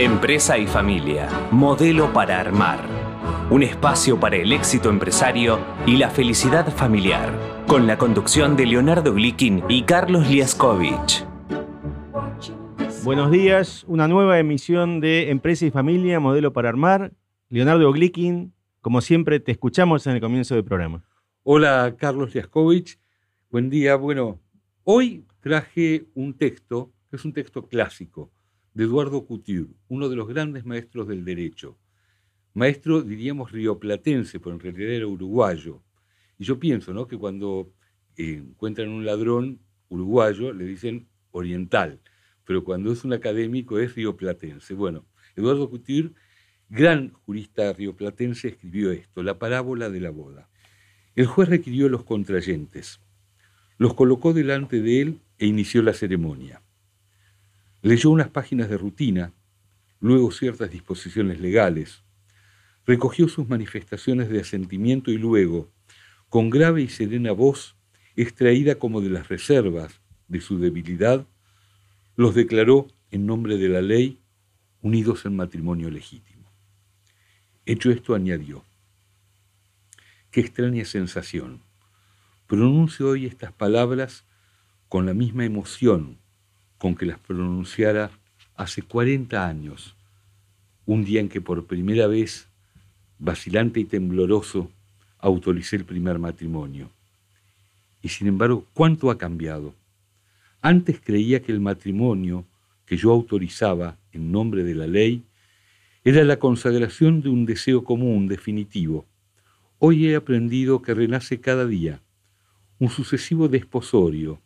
Empresa y familia, modelo para armar. Un espacio para el éxito empresario y la felicidad familiar. Con la conducción de Leonardo Glikin y Carlos Liaskovich. Buenos días, una nueva emisión de Empresa y Familia, modelo para armar. Leonardo Glikin, como siempre, te escuchamos en el comienzo del programa. Hola, Carlos Liaskovich. Buen día. Bueno, hoy traje un texto, que es un texto clásico, de Eduardo Couture, uno de los grandes maestros del derecho. Maestro, diríamos, rioplatense, pero en realidad era uruguayo. Y yo pienso ¿no? que cuando eh, encuentran un ladrón uruguayo, le dicen oriental, pero cuando es un académico es rioplatense. Bueno, Eduardo Couture, gran jurista rioplatense, escribió esto, la parábola de la boda. El juez requirió a los contrayentes, los colocó delante de él e inició la ceremonia. Leyó unas páginas de rutina, luego ciertas disposiciones legales, recogió sus manifestaciones de asentimiento y luego, con grave y serena voz, extraída como de las reservas de su debilidad, los declaró en nombre de la ley unidos en matrimonio legítimo. Hecho esto, añadió, qué extraña sensación. Pronuncio hoy estas palabras con la misma emoción con que las pronunciara hace 40 años, un día en que por primera vez, vacilante y tembloroso, autoricé el primer matrimonio. Y sin embargo, ¿cuánto ha cambiado? Antes creía que el matrimonio que yo autorizaba en nombre de la ley era la consagración de un deseo común, definitivo. Hoy he aprendido que renace cada día, un sucesivo desposorio,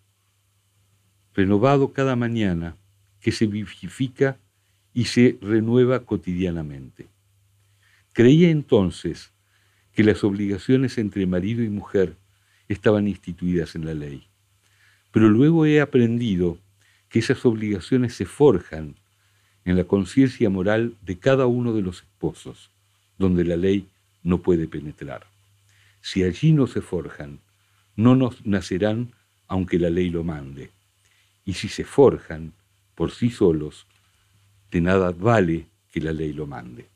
renovado cada mañana, que se vivifica y se renueva cotidianamente. Creía entonces que las obligaciones entre marido y mujer estaban instituidas en la ley, pero luego he aprendido que esas obligaciones se forjan en la conciencia moral de cada uno de los esposos, donde la ley no puede penetrar. Si allí no se forjan, no nos nacerán aunque la ley lo mande y si se forjan por sí solos, de nada vale que la ley lo mande.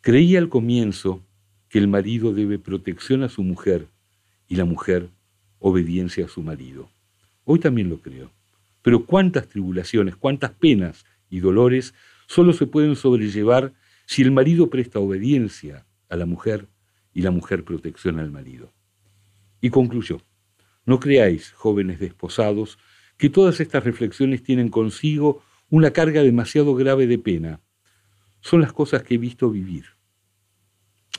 Creía al comienzo que el marido debe protección a su mujer y la mujer obediencia a su marido. Hoy también lo creo. Pero cuántas tribulaciones, cuántas penas y dolores solo se pueden sobrellevar si el marido presta obediencia a la mujer y la mujer protección al marido. Y concluyó, no creáis, jóvenes desposados, que todas estas reflexiones tienen consigo una carga demasiado grave de pena. Son las cosas que he visto vivir.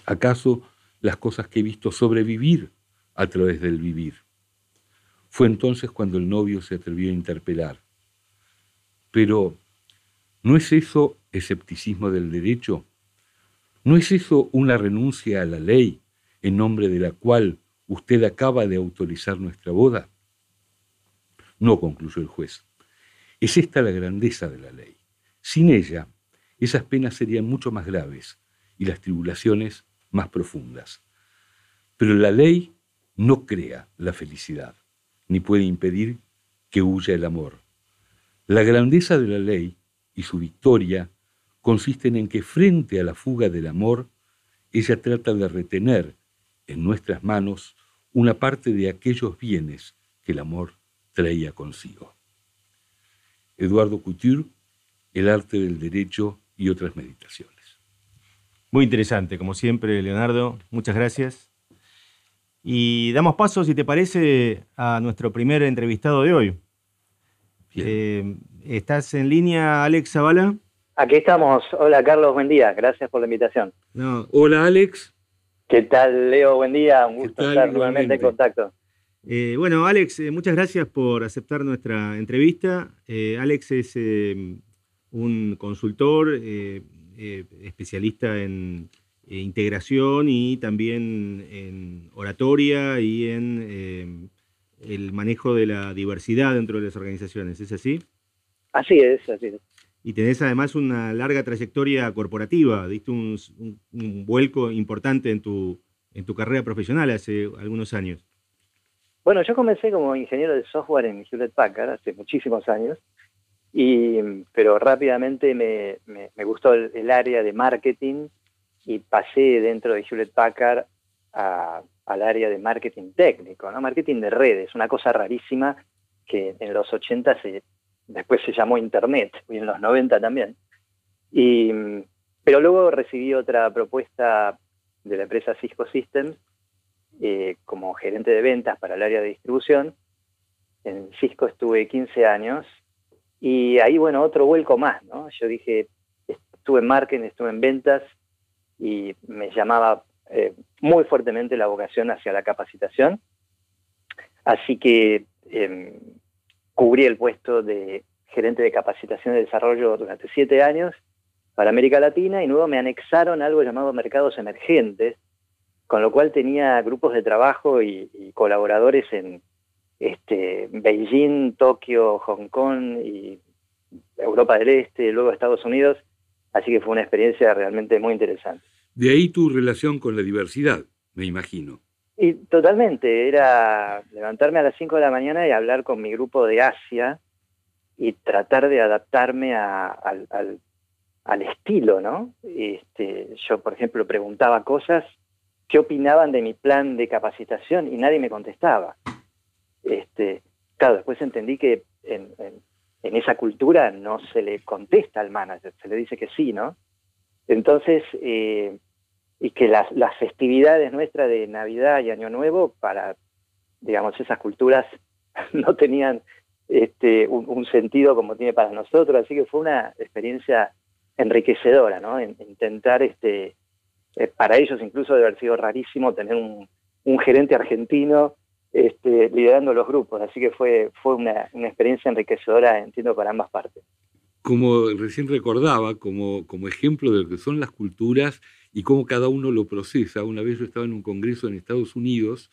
¿Acaso las cosas que he visto sobrevivir a través del vivir? Fue entonces cuando el novio se atrevió a interpelar. Pero, ¿no es eso escepticismo del derecho? ¿No es eso una renuncia a la ley en nombre de la cual usted acaba de autorizar nuestra boda? No, concluyó el juez. Es esta la grandeza de la ley. Sin ella, esas penas serían mucho más graves y las tribulaciones más profundas. Pero la ley no crea la felicidad, ni puede impedir que huya el amor. La grandeza de la ley y su victoria consisten en que frente a la fuga del amor, ella trata de retener en nuestras manos una parte de aquellos bienes que el amor traía consigo. Eduardo Couture, El arte del derecho y otras meditaciones. Muy interesante, como siempre, Leonardo. Muchas gracias. Y damos paso, si te parece, a nuestro primer entrevistado de hoy. Eh, ¿Estás en línea, Alex Zavala? Aquí estamos. Hola, Carlos, buen día. Gracias por la invitación. No. Hola, Alex. ¿Qué tal, Leo? Buen día. Un gusto estar nuevamente en contacto. Eh, bueno, Alex, eh, muchas gracias por aceptar nuestra entrevista. Eh, Alex es un consultor, especialista en integración y también en oratoria y en el manejo de la diversidad dentro de las organizaciones. ¿Es así? Así es, así es. Y tenés además una larga trayectoria corporativa, diste un, vuelco importante en tu, en tu carrera profesional hace algunos años. Bueno, yo comencé como ingeniero de software en Hewlett Packard hace muchísimos años Y, pero rápidamente me, me, gustó el, área de marketing y pasé dentro de Hewlett Packard al área de marketing técnico, marketing de redes, una cosa rarísima que en los 80 se, después se llamó Internet, y en los 90 también. Y, pero luego recibí otra propuesta de la empresa Cisco Systems eh, como gerente de ventas para el área de distribución. En Cisco estuve 15 años y ahí, bueno, otro vuelco más, ¿no? Yo dije, estuve en marketing, estuve en ventas y me llamaba eh, muy fuertemente la vocación hacia la capacitación. Así que em, cubrí el puesto de gerente de capacitación y desarrollo durante siete años para América Latina y luego me anexaron algo llamado mercados emergentes, con lo cual tenía grupos de trabajo y, colaboradores en este, Beijing, Tokio, Hong Kong y Europa del Este, luego Estados Unidos, así que fue una experiencia realmente muy interesante. De ahí tu relación con la diversidad, me imagino. Y totalmente, era levantarme a las 5 de la mañana y hablar con mi grupo de Asia y tratar de adaptarme al, al estilo, ¿no? Este, yo, por ejemplo, preguntaba cosas, ¿qué opinaban de mi plan de capacitación? Y nadie me contestaba. Este, claro, después entendí que en, esa cultura no se le contesta al manager, se le dice que sí, ¿no? Entonces, eh, y que las, festividades nuestras de Navidad y Año Nuevo, para, digamos, esas culturas no tenían este, un sentido como tiene para nosotros, así que fue una experiencia enriquecedora, ¿no? intentar, este, eh, para ellos incluso debe haber sido rarísimo tener un, gerente argentino este, liderando los grupos, así que fue, fue una, experiencia enriquecedora, entiendo, para ambas partes. Como recién recordaba, como, como ejemplo de lo que son las culturas y cómo cada uno lo procesa, una vez yo estaba en un congreso en Estados Unidos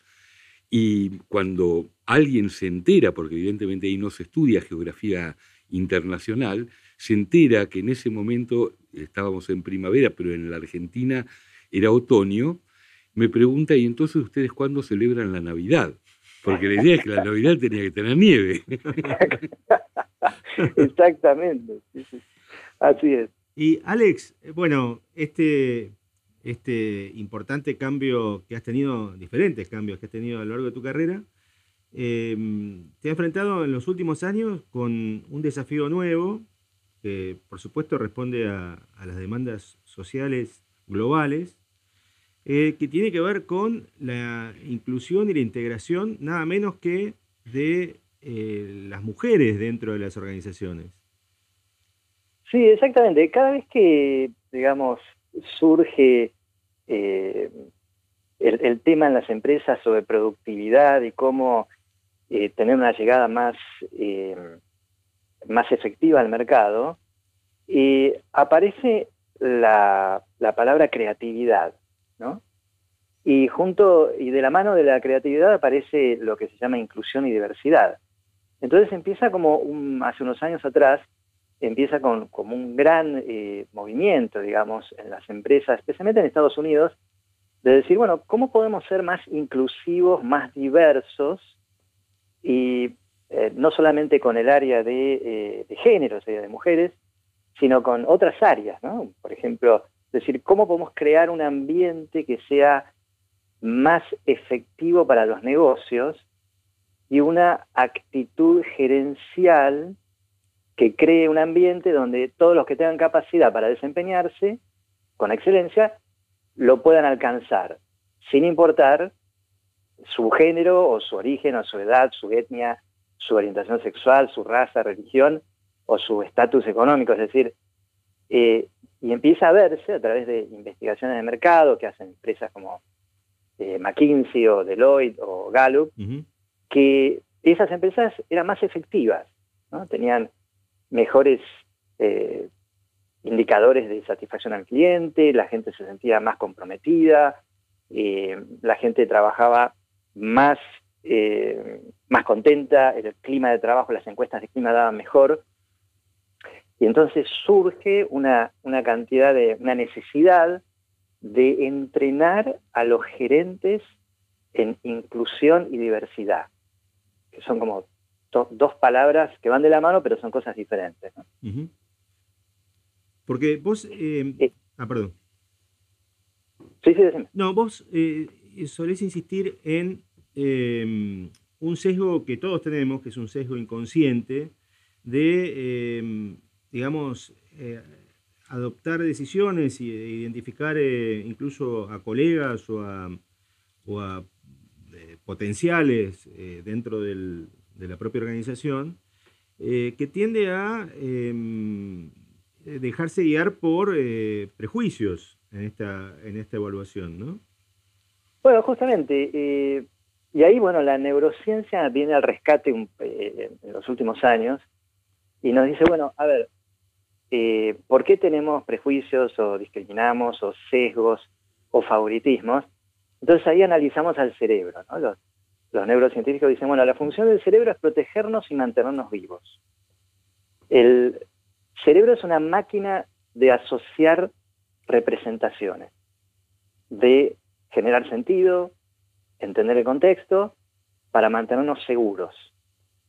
y cuando alguien se entera, porque evidentemente ahí no se estudia geografía internacional, se entera que en ese momento estábamos en primavera, pero en la Argentina era otoño, me pregunta, ¿y entonces ustedes cuándo celebran la Navidad? Porque la idea es que la Navidad tenía que tener nieve. Exactamente, así es. Y Alex, bueno, este, este importante cambio que has tenido, diferentes cambios que has tenido a lo largo de tu carrera, eh, te has enfrentado en los últimos años con un desafío nuevo que por supuesto responde a, las demandas sociales globales, eh, que tiene que ver con la inclusión y la integración nada menos que de eh, las mujeres dentro de las organizaciones. Sí, exactamente. Cada vez que, digamos, surge eh, el, tema en las empresas sobre productividad y cómo tener una llegada más más efectiva al mercado, aparece la, palabra creatividad, Y junto y de la mano de la creatividad aparece lo que se llama inclusión y diversidad. Entonces empieza como hace unos años atrás, empieza con, como un gran eh, movimiento, digamos, en las empresas, especialmente en Estados Unidos, de decir, bueno, ¿cómo podemos ser más inclusivos, más diversos? Y eh, no solamente con el área de, eh, de género, de mujeres, sino con otras áreas, ¿no? Por ejemplo, decir, ¿cómo podemos crear un ambiente que sea más efectivo para los negocios y una actitud gerencial que cree un ambiente donde todos los que tengan capacidad para desempeñarse con excelencia lo puedan alcanzar, sin importar su género o su origen o su edad, su etnia, su orientación sexual, su raza, religión o su estatus económico, es decir, eh, y empieza a verse a través de investigaciones de mercado que hacen empresas como eh, McKinsey o Deloitte o Gallup, que esas empresas eran más efectivas, ¿no? tenían mejores eh, indicadores de satisfacción al cliente, la gente se sentía más comprometida, la gente trabajaba más eh, más contenta, el clima de trabajo, las encuestas de clima daban mejor. Y entonces surge una, una cantidad de, una necesidad de entrenar a los gerentes en inclusión y diversidad, que son como dos palabras que van de la mano, pero son cosas diferentes. Porque vos... Eh, ah, perdón. Sí, sí, decime. No, vos eh, solés insistir en em, un sesgo que todos tenemos, que es un sesgo inconsciente, de, em, digamos, eh, adoptar decisiones e identificar incluso a colegas o a, potenciales dentro de la propia organización, que tiende a em, dejarse guiar por prejuicios en esta, en esta evaluación, ¿no? Bueno, justamente, eh, y ahí, bueno, la neurociencia viene al rescate eh, en los últimos años y nos dice, bueno, a ver, eh, ¿por qué tenemos prejuicios o discriminamos o sesgos o favoritismos? Entonces ahí analizamos al cerebro, los neurocientíficos dicen, bueno, la función del cerebro es protegernos y mantenernos vivos. El cerebro es una máquina de asociar representaciones, de generar sentido, entender el contexto, para mantenernos seguros.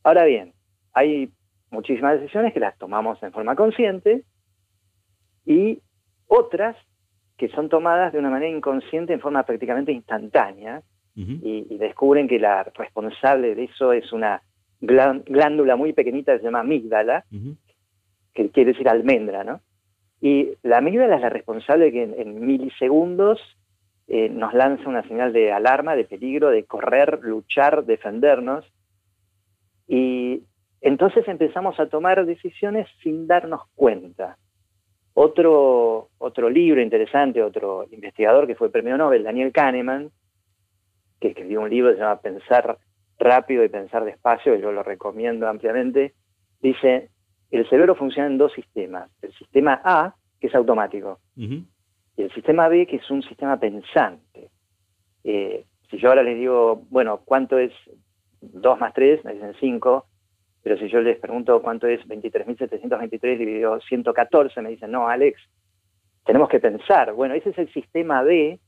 Ahora bien, hay muchísimas decisiones que las tomamos en forma consciente y otras que son tomadas de una manera inconsciente en forma prácticamente instantánea y, descubren que la responsable de eso es una glándula muy pequeñita que se llama amígdala, que quiere decir almendra, ¿no? Y la amígdala es la responsable de que en, milisegundos eh, nos lanza una señal de alarma, de peligro, de correr, luchar, defendernos. Y entonces empezamos a tomar decisiones sin darnos cuenta. Otro, otro libro interesante, otro investigador que fue premio Nobel, Daniel Kahneman, que escribió un libro que se llama Pensar rápido y pensar despacio, y yo lo recomiendo ampliamente, dice, el cerebro funciona en dos sistemas. El sistema A, que es automático, y el sistema B, que es un sistema pensante. Eh, si yo ahora les digo, bueno, ¿cuánto es 2 más 3? Me dicen 5, pero si yo les pregunto cuánto es 23.723 dividido 114, me dicen, no, Alex, tenemos que pensar. Bueno, ese es el sistema B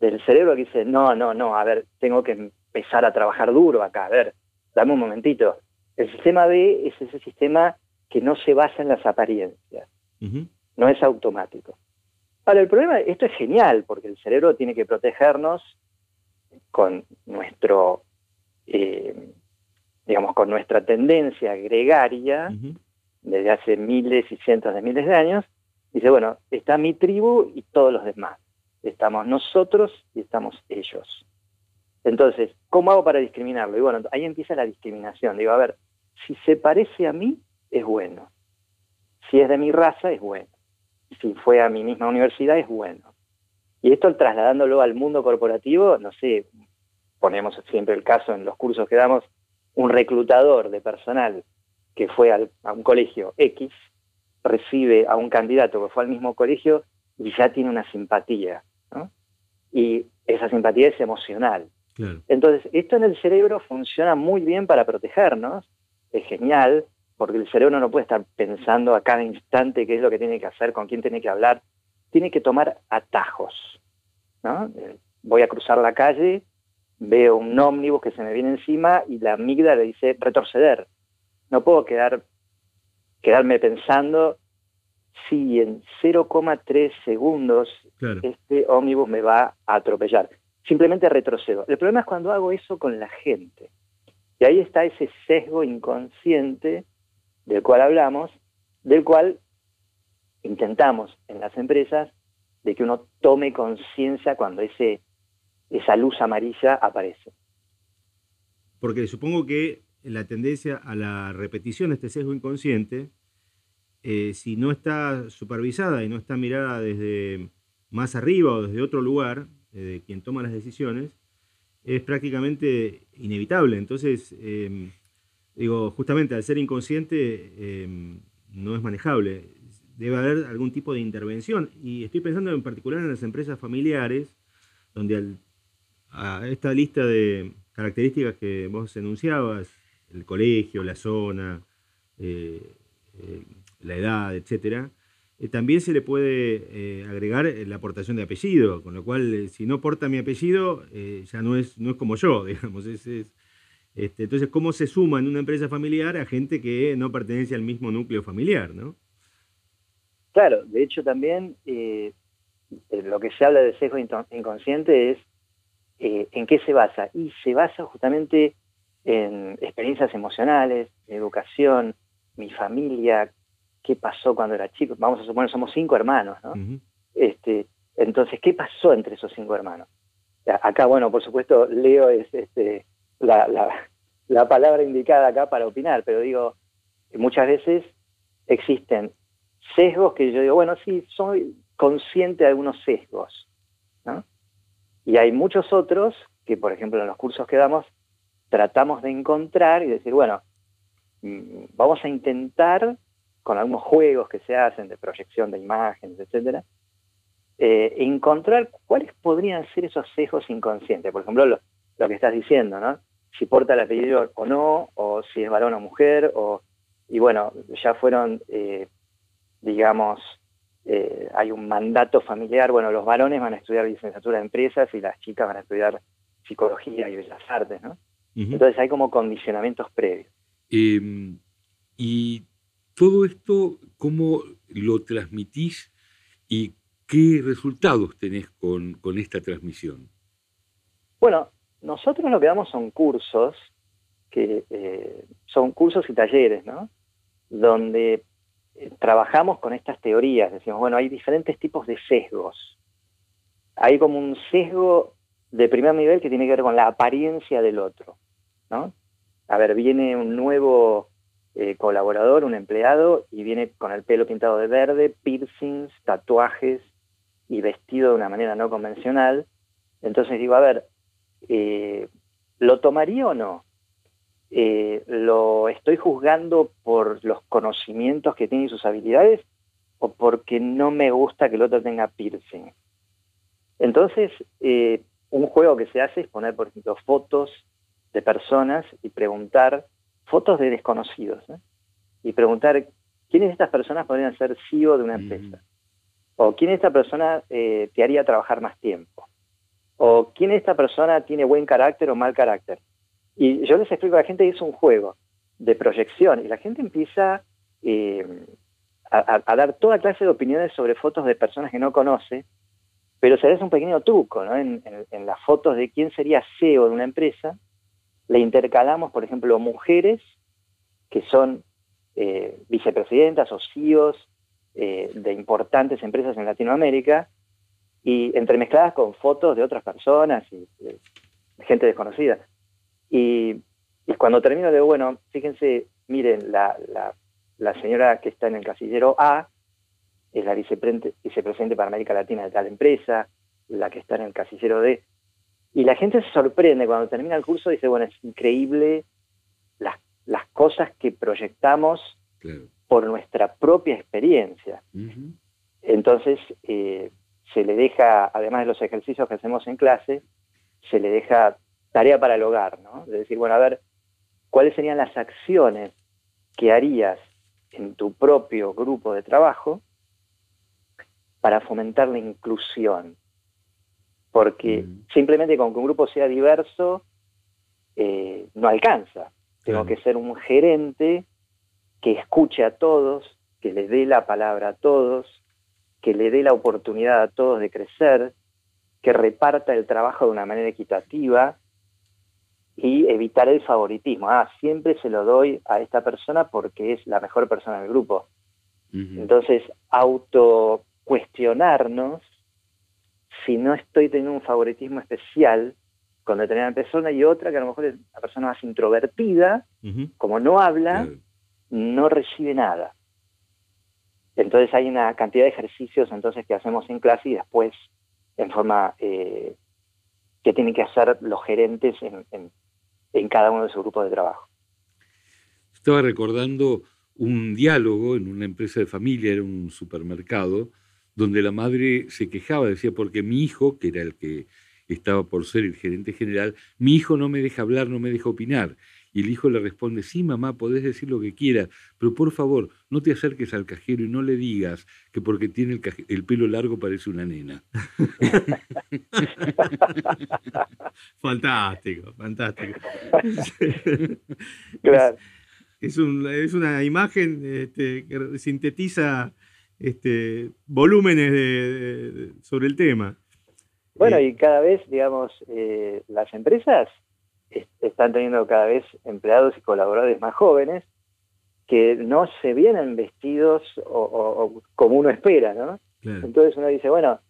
del cerebro que dice, no, no, no, a ver, tengo que empezar a trabajar duro acá, a ver, dame un momentito. El sistema B es ese sistema que no se basa en las apariencias, no es automático. Ahora, el problema, esto es genial, porque el cerebro tiene que protegernos con nuestro, eh, digamos, con nuestra tendencia gregaria desde hace miles y cientos de miles de años. Dice, bueno, está mi tribu y todos los demás. Estamos nosotros y estamos ellos. Entonces, ¿cómo hago para discriminarlo? Y bueno, ahí empieza la discriminación. Digo, a ver, si se parece a mí, es bueno. Si es de mi raza, es bueno. Si fue a mi misma universidad, es bueno. Y esto trasladándolo al mundo corporativo, no sé, ponemos siempre el caso en los cursos que damos, un reclutador de personal que fue a un colegio X, recibe a un candidato que fue al mismo colegio y ya tiene una simpatía. Y esa simpatía es emocional. Entonces, esto en el cerebro funciona muy bien para protegernos, es genial, porque el cerebro no puede estar pensando a cada instante qué es lo que tiene que hacer, con quién tiene que hablar, tiene que tomar atajos. Eh, voy a cruzar la calle, veo un ómnibus que se me viene encima y la amígdala le dice retroceder. No puedo quedar, quedarme pensando si en 0,3 segundos este ómnibus me va a atropellar. Simplemente retrocedo. El problema es cuando hago eso con la gente. Y ahí está ese sesgo inconsciente del cual hablamos, del cual intentamos en las empresas de que uno tome conciencia cuando ese, esa luz amarilla aparece. Porque supongo que la tendencia a la repetición de este sesgo inconsciente, eh, si no está supervisada y no está mirada desde más arriba o desde otro lugar, eh, de quien toma las decisiones, es prácticamente inevitable. Entonces, eh, digo, justamente al ser inconsciente em, no es manejable. Debe haber algún tipo de intervención. Y estoy pensando en particular en las empresas familiares, donde a esta lista de características que vos enunciabas, el colegio, la zona, eh, eh, la edad, etcétera, eh, también se le puede agregar la aportación de apellido, con lo cual si no porta mi apellido ya no es, no es como yo, digamos, es, Este, entonces, ¿cómo se suma en una empresa familiar a gente que no pertenece al mismo núcleo familiar, ¿no? Claro, de hecho también eh, eh, lo que se habla de sesgo inconsciente es eh, en qué se basa. Y se basa justamente en experiencias emocionales, educación, mi familia, qué pasó cuando era chico. Vamos a suponer, somos cinco hermanos, ¿no? este, entonces, ¿qué pasó entre esos cinco hermanos? Acá, bueno, por supuesto, Leo es este, la, la palabra indicada acá para opinar, pero digo, muchas veces existen sesgos que yo digo, bueno, sí, soy consciente de algunos sesgos, ¿no? Y hay muchos otros que, por ejemplo, en los cursos que damos, tratamos de encontrar y decir, bueno, mm, vamos a intentar, con algunos juegos que se hacen de proyección de imágenes, etcétera, eh, encontrar cuáles podrían ser esos sesgos inconscientes. Por ejemplo, lo, que estás diciendo, ¿no? Si porta el apellido o no, o si es varón o mujer, o, y bueno, ya fueron eh, digamos, eh, hay un mandato familiar, bueno, los varones van a estudiar licenciatura de empresas y las chicas van a estudiar psicología y bellas artes, ¿no? Entonces hay como condicionamientos previos. Em, y todo esto, ¿cómo lo transmitís y qué resultados tenés con, esta transmisión? Bueno, nosotros lo que damos son cursos, que eh, son cursos y talleres, ¿no? Donde trabajamos con estas teorías, decimos, bueno, hay diferentes tipos de sesgos. Hay como un sesgo de primer nivel que tiene que ver con la apariencia del otro, ¿no? A ver, viene un nuevo eh, colaborador, un empleado, y viene con el pelo pintado de verde, piercings, tatuajes y vestido de una manera no convencional. Entonces digo, a ver, eh, ¿lo tomaría o no? Eh, lo estoy juzgando por los conocimientos que tiene y sus habilidades o porque no me gusta que el otro tenga piercing. Entonces, eh, un juego que se hace es poner, por ejemplo, fotos de personas y preguntar, fotos de desconocidos, y preguntar quiénes de estas personas podrían ser CEO de una mm. empresa, o quién de esta persona eh, te haría trabajar más tiempo, o quién de esta persona tiene buen carácter o mal carácter. Y yo les explico a la gente que es un juego de proyección y la gente empieza eh, a, dar toda clase de opiniones sobre fotos de personas que no conoce, pero se hace un pequeño truco, ¿no? En, las fotos de quién sería CEO de una empresa, le intercalamos, por ejemplo, mujeres que son eh, vicepresidentas o CEOs eh, de importantes empresas en Latinoamérica y entremezcladas con fotos de otras personas y gente desconocida. Y, cuando termino de, bueno, fíjense, miren, la, señora que está en el casillero A es la vicepresidente para América Latina de tal empresa, la que está en el casillero D. Y la gente se sorprende cuando termina el curso, dice, bueno, es increíble las, las cosas que proyectamos por nuestra propia experiencia. Entonces, eh, se le deja, además de los ejercicios que hacemos en clase, se le deja tarea para el hogar, ¿no? De decir, bueno, a ver, ¿cuáles serían las acciones que harías en tu propio grupo de trabajo para fomentar la inclusión? Porque mm. simplemente con que un grupo sea diverso eh, no alcanza. Tengo que ser un gerente que escuche a todos, que le dé la palabra a todos, que le dé la oportunidad a todos de crecer, que reparta el trabajo de una manera equitativa y evitar el favoritismo. Ah, siempre se lo doy a esta persona porque es la mejor persona del grupo. Entonces, auto cuestionarnos si no estoy teniendo un favoritismo especial con determinada persona y otra que a lo mejor es una persona más introvertida, como no habla, no recibe nada. Entonces hay una cantidad de ejercicios entonces que hacemos en clase y después en forma eh, que tienen que hacer los gerentes en, en cada uno de sus grupos de trabajo. Estaba recordando un diálogo en una empresa de familia, era un supermercado, donde la madre se quejaba, decía, porque mi hijo, que era el que estaba por ser el gerente general, mi hijo no me deja hablar, no me deja opinar. Y el hijo le responde, sí, mamá, podés decir lo que quieras, pero por favor, no te acerques al cajero y no le digas que porque tiene el, el pelo largo parece una nena. fantástico, fantástico. Claro. Es, es, una imagen este, que sintetiza este, volúmenes sobre el tema. Bueno, y cada vez, digamos, eh, las empresas están teniendo cada vez empleados y colaboradores más jóvenes que no se vienen vestidos o, como uno espera, ¿no? Entonces uno dice, bueno,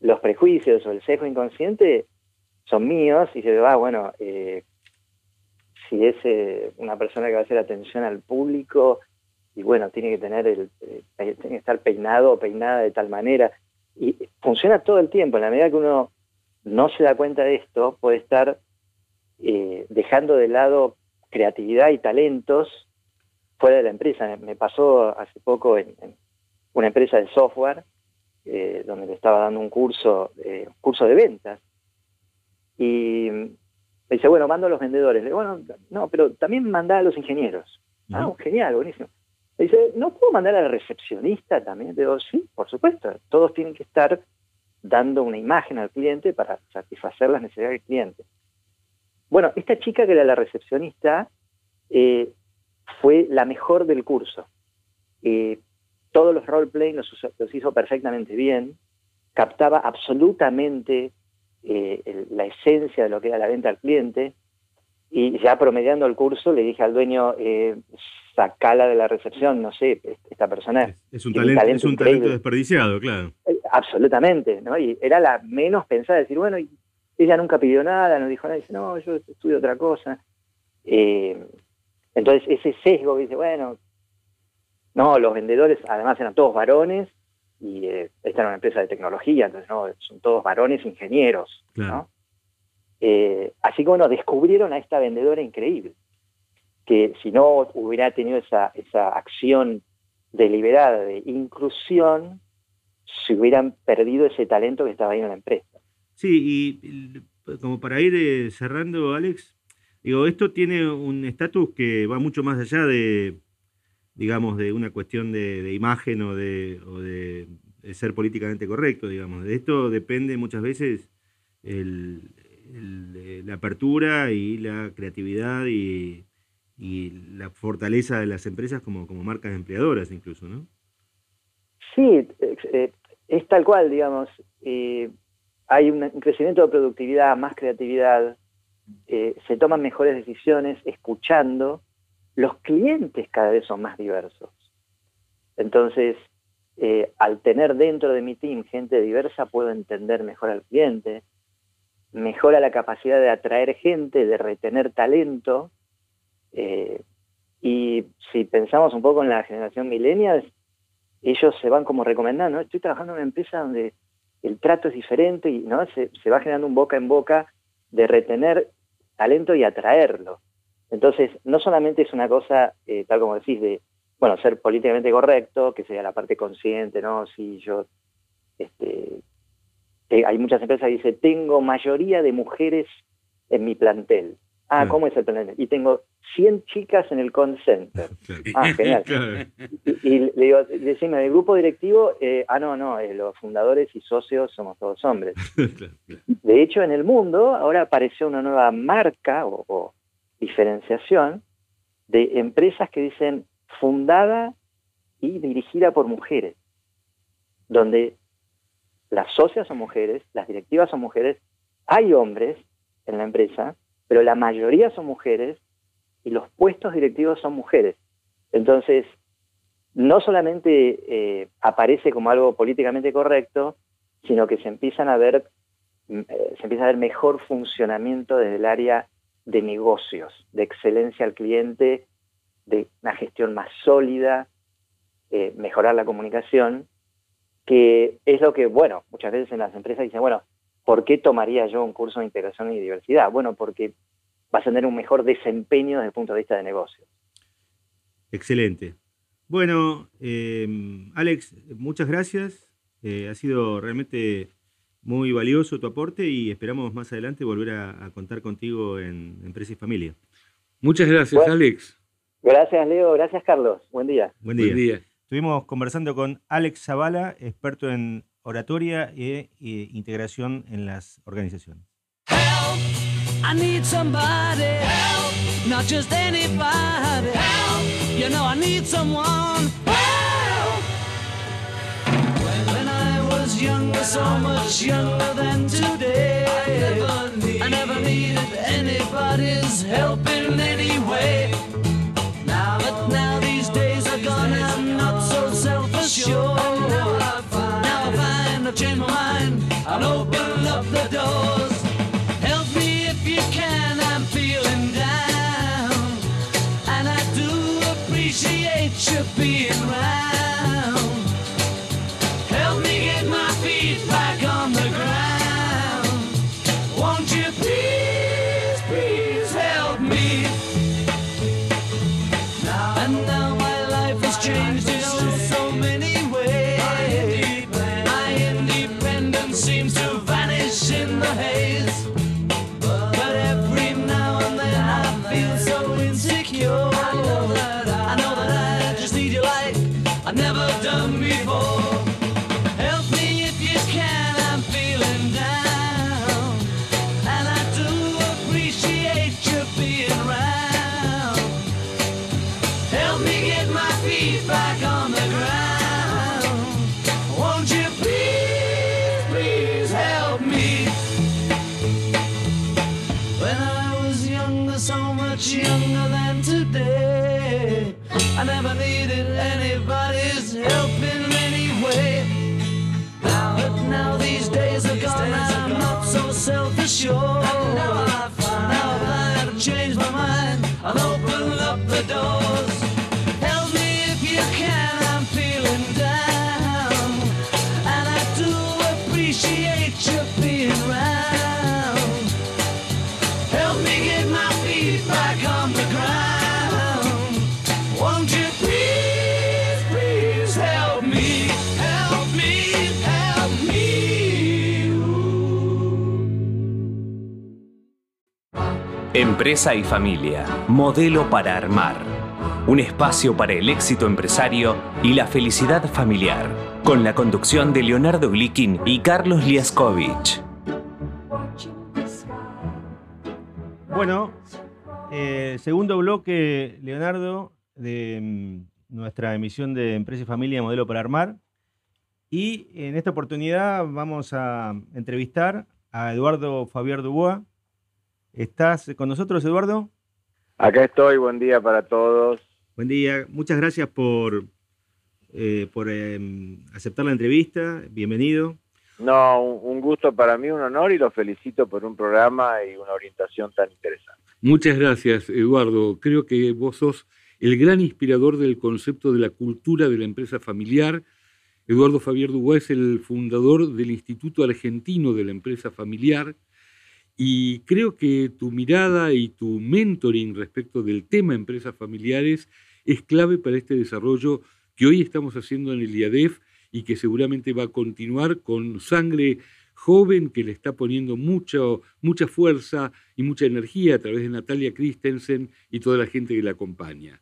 los prejuicios o el sesgo inconsciente son míos y se va, ah, bueno, eh, si es eh, una persona que va a hacer atención al público y bueno, tiene que tener el, tiene que estar peinado o peinada de tal manera y funciona todo el tiempo. En la medida que uno no se da cuenta de esto, puede estar eh, dejando de lado creatividad y talentos fuera de la empresa. Me pasó hace poco en, una empresa de software, eh, donde le estaba dando un curso, eh, curso de ventas. Y me dice, bueno, mando a los vendedores. Le digo, bueno, no, pero también manda a los ingenieros. Ah, genial, buenísimo. Dice, ¿no puedo mandar al recepcionista también? Digo, sí, por supuesto, todos tienen que estar dando una imagen al cliente para satisfacer las necesidades del cliente. Bueno, esta chica que era la recepcionista eh, fue la mejor del curso. Eh, todos los roleplay los, los hizo perfectamente bien, captaba absolutamente eh, la esencia de lo que era la venta al cliente, y ya promediando el curso le dije al dueño, sacala de la recepción, no sé, esta persona... Es, un, talento, es un talento desperdiciado, claro. Absolutamente, ¿no? Y era la menos pensada, decir, bueno, ella nunca pidió nada, no dijo nada, dice, no, yo estudio otra cosa. Eh, entonces ese sesgo dice, bueno, no, los vendedores además eran todos varones y esta era una empresa de tecnología, entonces no, son todos varones ingenieros, ¿no? Eh, así que bueno, descubrieron a esta vendedora increíble, que si no hubiera tenido esa, esa acción deliberada de inclusión, se hubieran perdido ese talento que estaba ahí en la empresa. Sí, y como para ir eh, cerrando, Alex, digo, esto tiene un estatus que va mucho más allá de, digamos, de una cuestión de, imagen o, de, o de, ser políticamente correcto, digamos. De esto depende muchas veces la apertura y la creatividad y, la fortaleza de las empresas como, como marcas empleadoras incluso, ¿no? Sí, eh, es tal cual, digamos. Eh, hay un crecimiento de productividad, más creatividad, eh, se toman mejores decisiones escuchando. Los clientes cada vez son más diversos. Entonces, al tener dentro de mi team gente diversa, puedo entender mejor al cliente, mejora la capacidad de atraer gente, de retener talento. Eh, y si pensamos un poco en la generación millennials, ellos se van como recomendando, estoy trabajando en una empresa donde el trato es diferente y ¿no? se, va generando un boca en boca de retener talento y atraerlo. Entonces, no solamente es una cosa, eh, tal como decís, de, bueno, ser políticamente correcto, que sea la parte consciente, ¿no? Si yo este, hay muchas empresas que dicen, tengo mayoría de mujeres en mi plantel. Ah, ¿cómo es el plantel? Y tengo 100 chicas en el call center. Ah, genial. Y, le digo, decime, ¿el grupo directivo? Eh, ah, no, no, eh, los fundadores y socios somos todos hombres. De hecho, en el mundo ahora apareció una nueva marca o, o diferenciación de empresas que dicen fundada y dirigida por mujeres, donde las socias son mujeres, las directivas son mujeres, hay hombres en la empresa, pero la mayoría son mujeres y los puestos directivos son mujeres. Entonces, no solamente eh, aparece como algo políticamente correcto, sino que se empiezan a ver, mm, eh, se empieza a ver mejor funcionamiento desde el área de negocios, de excelencia al cliente, de una gestión más sólida, eh, mejorar la comunicación que es lo que, bueno, muchas veces en las empresas dicen, bueno, ¿por qué tomaría yo un curso de integración y diversidad? Bueno, porque vas a tener un mejor desempeño desde el punto de vista de negocio. Excelente. Bueno, eh, Alex, muchas gracias. Eh, ha sido realmente muy valioso tu aporte y esperamos más adelante volver a, contar contigo en Empresa y Familia. Muchas gracias, Alex. Gracias, Leo. Gracias, Carlos. Buen día. Buen día. Estuvimos conversando con Alex Zavala, experto en oratoria e, e integración en las organizaciones. Help, I need somebody. Help, not just anybody. Help, you know I need someone. Help. When I was younger, so much younger than today. I never, need, I never needed anybody's help in any way. Changed my mind. I'll open up the doors. Help me if you can, I'm feeling down. And I do appreciate you being around. sure. Empresa y familia, modelo para armar. Un espacio para el éxito empresario y la felicidad familiar. Con la conducción de Leonardo Glikin y Carlos Liaskovich. Bueno, eh, segundo bloque, Leonardo, de mm, nuestra emisión de Empresa y Familia Modelo para Armar. Y en esta oportunidad vamos a entrevistar a Eduardo Fabián Dubois. ¿Estás con nosotros, Eduardo? Acá estoy, buen día para todos. Buen día, muchas gracias por, eh, por eh, aceptar la entrevista. Bienvenido. No, un, gusto para mí, un honor y lo felicito por un programa y una orientación tan interesante. Muchas gracias, Eduardo. Creo que vos sos el gran inspirador del concepto de la cultura de la empresa familiar. Eduardo Fabián Dubois es el fundador del Instituto Argentino de la Empresa Familiar y creo que tu mirada y tu mentoring respecto del tema empresas familiares es clave para este desarrollo que hoy estamos haciendo en el IADEF y que seguramente va a continuar con sangre joven que le está poniendo mucho, mucha fuerza y mucha energía a través de Natalia Christensen y toda la gente que la acompaña.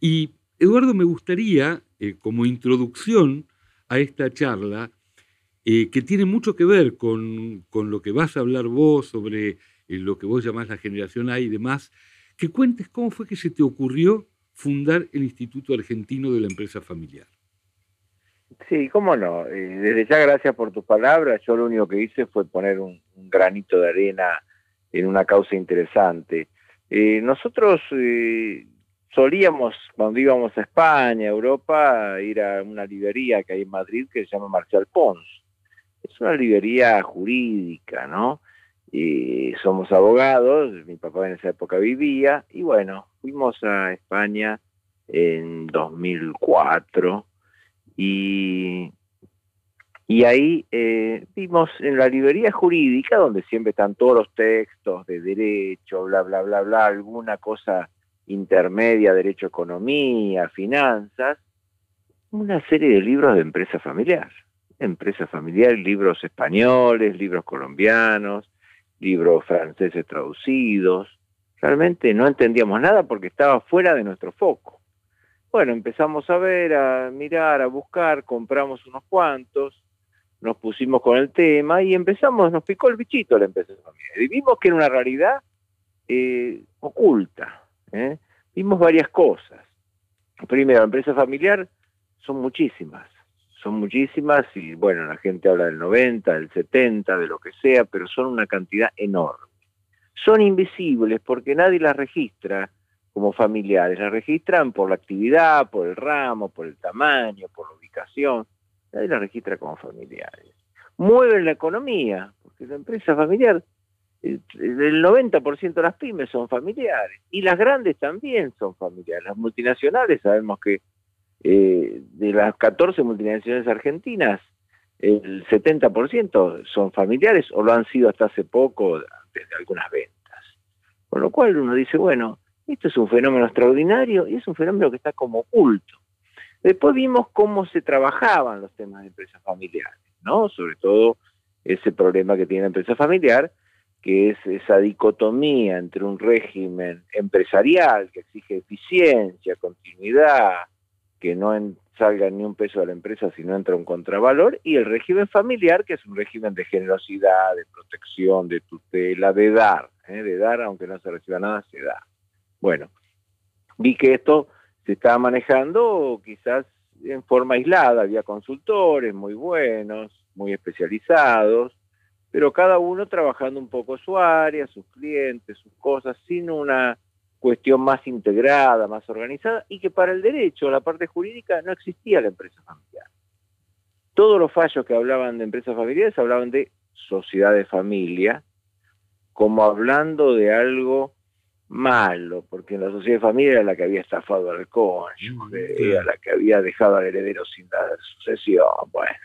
Y Eduardo, me gustaría, eh, como introducción a esta charla, eh, que tiene mucho que ver con, lo que vas a hablar vos sobre eh, lo que vos llamás la generación A y demás, que cuentes cómo fue que se te ocurrió fundar el Instituto Argentino de la Empresa Familiar. Sí, cómo no. Eh, desde ya gracias por tus palabras. Yo lo único que hice fue poner un, un granito de arena en una causa interesante. Nosotros solíamos, cuando íbamos a España, Europa, ir a una librería que hay en Madrid que se llama Marcial Pons. Es una librería jurídica, ¿no? Y somos abogados, mi papá en esa época vivía, y bueno, fuimos a España en 2004 y, y ahí eh, vimos en la librería jurídica, donde siempre están todos los textos de derecho, bla, bla, bla, bla, alguna cosa intermedia, derecho, economía, finanzas, una serie de libros de empresa familiar. Empresa familiar, libros españoles, libros colombianos, libros franceses traducidos, Realmente no entendíamos nada porque estaba fuera de nuestro foco. Bueno, empezamos a ver, a mirar, a buscar, compramos unos cuantos, nos pusimos con el tema y empezamos, nos picó el bichito la empresa familiar. Y vimos que era una realidad eh, oculta. ¿eh? Vimos varias cosas. Primero, empresa familiar son muchísimas, son muchísimas y bueno, la gente habla del 90, del 70, de lo que sea, pero son una cantidad enorme. Son invisibles porque nadie las registra como familiares, las registran por la actividad, por el ramo, por el tamaño, por la ubicación, nadie las registra como familiares. Mueven la economía, porque la empresa familiar, el 90% de las pymes son familiares y las grandes también son familiares. Las multinacionales sabemos que eh, de las 14 multinacionales argentinas, el 70% son familiares o lo han sido hasta hace poco desde algunas ventas. Con lo cual uno dice, bueno, esto es un fenómeno extraordinario y es un fenómeno que está como oculto. Después vimos cómo se trabajaban los temas de empresas familiares, ¿no? Sobre todo ese problema que tiene la empresa familiar, que es esa dicotomía entre un régimen empresarial que exige eficiencia, continuidad, que no salga ni un peso de la empresa si no entra un contravalor, y el régimen familiar, que es un régimen de generosidad, de protección, de tutela, de dar, ¿eh? de dar, aunque no se reciba nada, se da. Bueno, vi que esto se estaba manejando quizás en forma aislada, había consultores muy buenos, muy especializados, pero cada uno trabajando un poco su área, sus clientes, sus cosas, sin una cuestión más integrada, más organizada, y que para el derecho, la parte jurídica, no existía la empresa familiar. Todos los fallos que hablaban de empresas familiares hablaban de sociedad de familia, como hablando de algo malo, porque en la sociedad de familia era la que había estafado al cónyuge, era la que había dejado al heredero sin dar sucesión. Bueno,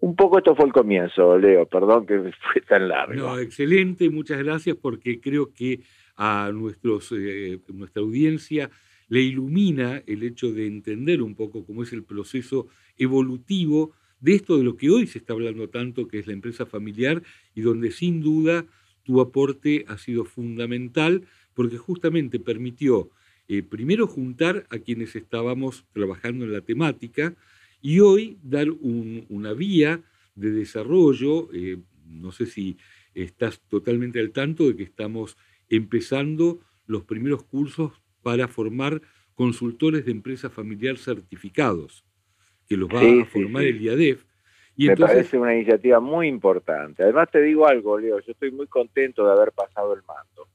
un poco esto fue el comienzo, Leo, perdón que fue tan largo. No, excelente, muchas gracias porque creo que a eh, nuestra audiencia le ilumina el hecho de entender un poco cómo es el proceso evolutivo de esto de lo que hoy se está hablando tanto, que es la empresa familiar, y donde sin duda tu aporte ha sido fundamental, porque justamente permitió eh, primero juntar a quienes estábamos trabajando en la temática y hoy dar una vía de desarrollo, eh, no sé si estás totalmente al tanto de que estamos empezando los primeros cursos para formar consultores de empresa familiar certificados, que los va a formar el IADEF. Y Me parece una iniciativa muy importante. Además te digo algo, Leo, yo estoy muy contento de haber pasado el mando,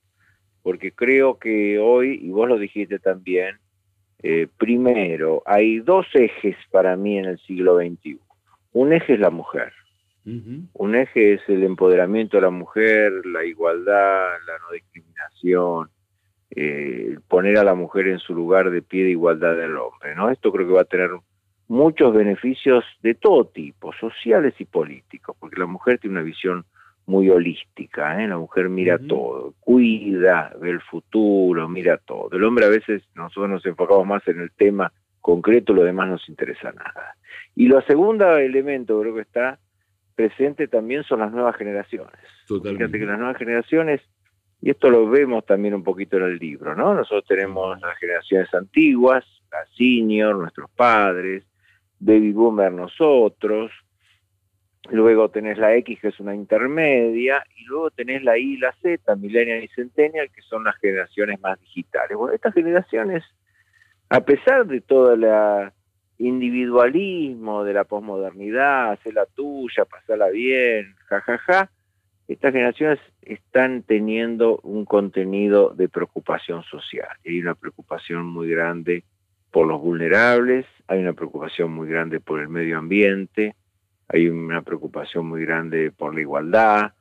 porque creo que hoy, y vos lo dijiste también, eh, primero, hay dos ejes para mí en el siglo XXI. Un eje es la mujer, un eje es el empoderamiento de la mujer, la igualdad, la no discriminación, eh, poner a la mujer en su lugar de pie de igualdad del hombre. ¿no? Esto creo que va a tener muchos beneficios de todo tipo, sociales y políticos, porque la mujer tiene una visión muy holística, ¿eh? la mujer mira todo, cuida, ve el futuro, mira todo. El hombre a veces nosotros nos enfocamos más en el tema concreto, lo demás no nos interesa nada. Y lo segundo elemento creo que está presente también son las nuevas generaciones. Fíjate que las nuevas generaciones, y esto lo vemos también un poquito en el libro, ¿no? Nosotros tenemos las generaciones antiguas, las senior, nuestros padres, baby boomer nosotros, luego tenés la X que es una intermedia, y luego tenés la Y y la Z, millennial y centennial, que son las generaciones más digitales. Bueno, estas generaciones, a pesar de toda la individualismo de la posmodernidad, la tuya, pasala bien, jajaja, ja, ja, estas generaciones están teniendo un contenido de preocupación social. Hay una preocupación muy grande por los vulnerables, hay una preocupación muy grande por el medio ambiente, hay una preocupación muy grande por la igualdad,